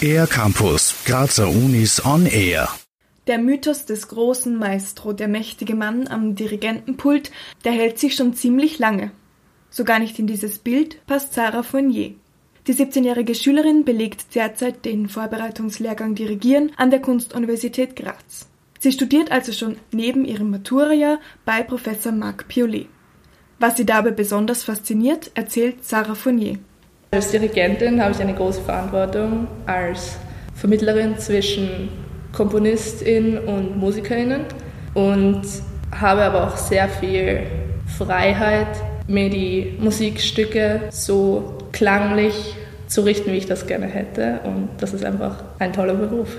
Air Campus, Grazer Unis on Air. Der Mythos des großen Maestro, der mächtige Mann am Dirigentenpult, der hält sich schon ziemlich lange. So gar nicht in dieses Bild passt Sarah Fournier. Die 17-jährige Schülerin belegt derzeit den Vorbereitungslehrgang Dirigieren an der Kunstuniversität Graz. Sie studiert also schon neben ihrem Maturajahr bei Professor Marc Piolet. Was sie dabei besonders fasziniert, erzählt Sarah Fournier. Als Dirigentin habe ich eine große Verantwortung als Vermittlerin zwischen Komponistin und Musikerinnen und habe aber auch sehr viel Freiheit, mir die Musikstücke so klanglich zu richten, wie ich das gerne hätte. Und das ist einfach ein toller Beruf.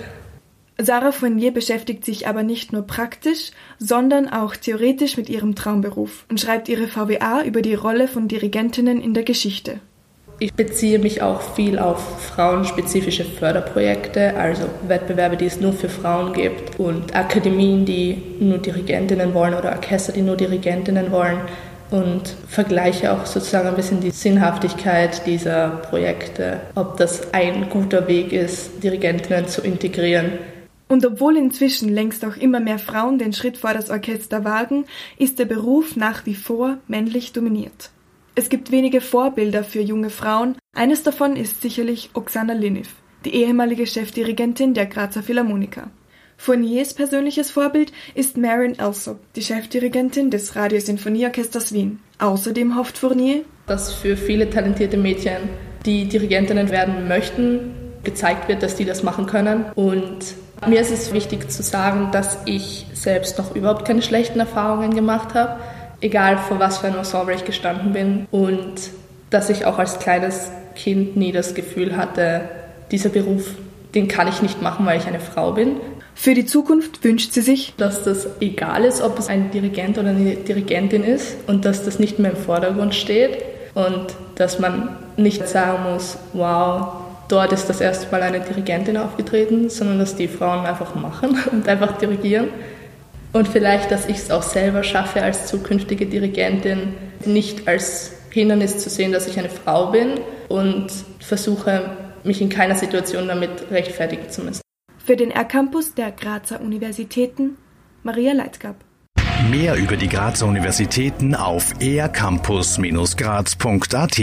Sarah Fournier beschäftigt sich aber nicht nur praktisch, sondern auch theoretisch mit ihrem Traumberuf und schreibt ihre VWA über die Rolle von Dirigentinnen in der Geschichte. Ich beziehe mich auch viel auf frauenspezifische Förderprojekte, also Wettbewerbe, die es nur für Frauen gibt und Akademien, die nur Dirigentinnen wollen oder Orchester, die nur Dirigentinnen wollen und vergleiche auch sozusagen ein bisschen die Sinnhaftigkeit dieser Projekte, ob das ein guter Weg ist, Dirigentinnen zu integrieren. Und obwohl inzwischen längst auch immer mehr Frauen den Schritt vor das Orchester wagen, ist der Beruf nach wie vor männlich dominiert. Es gibt wenige Vorbilder für junge Frauen. Eines davon ist sicherlich Oksana Liniv, die ehemalige Chefdirigentin der Grazer Philharmoniker. Fourniers persönliches Vorbild ist Marin Alsop, die Chefdirigentin des Radiosinfonieorchesters Wien. Außerdem hofft Fournier, dass für viele talentierte Mädchen, die Dirigentinnen werden möchten, gezeigt wird, dass die das machen können. Und mir ist es wichtig zu sagen, dass ich selbst noch überhaupt keine schlechten Erfahrungen gemacht habe egal vor was für ein Ensemble ich gestanden bin und dass ich auch als kleines Kind nie das Gefühl hatte, dieser Beruf, den kann ich nicht machen, weil ich eine Frau bin. Für die Zukunft wünscht sie sich, dass das egal ist, ob es ein Dirigent oder eine Dirigentin ist und dass das nicht mehr im Vordergrund steht und dass man nicht sagen muss, wow, dort ist das erste Mal eine Dirigentin aufgetreten, sondern dass die Frauen einfach machen und einfach dirigieren und vielleicht, dass ich es auch selber schaffe, als zukünftige Dirigentin nicht als Hindernis zu sehen, dass ich eine Frau bin und versuche, mich in keiner Situation damit rechtfertigen zu müssen. Für den R-Campus der Grazer Universitäten Maria Leitgab. Mehr über die Grazer Universitäten auf ercampus-graz.at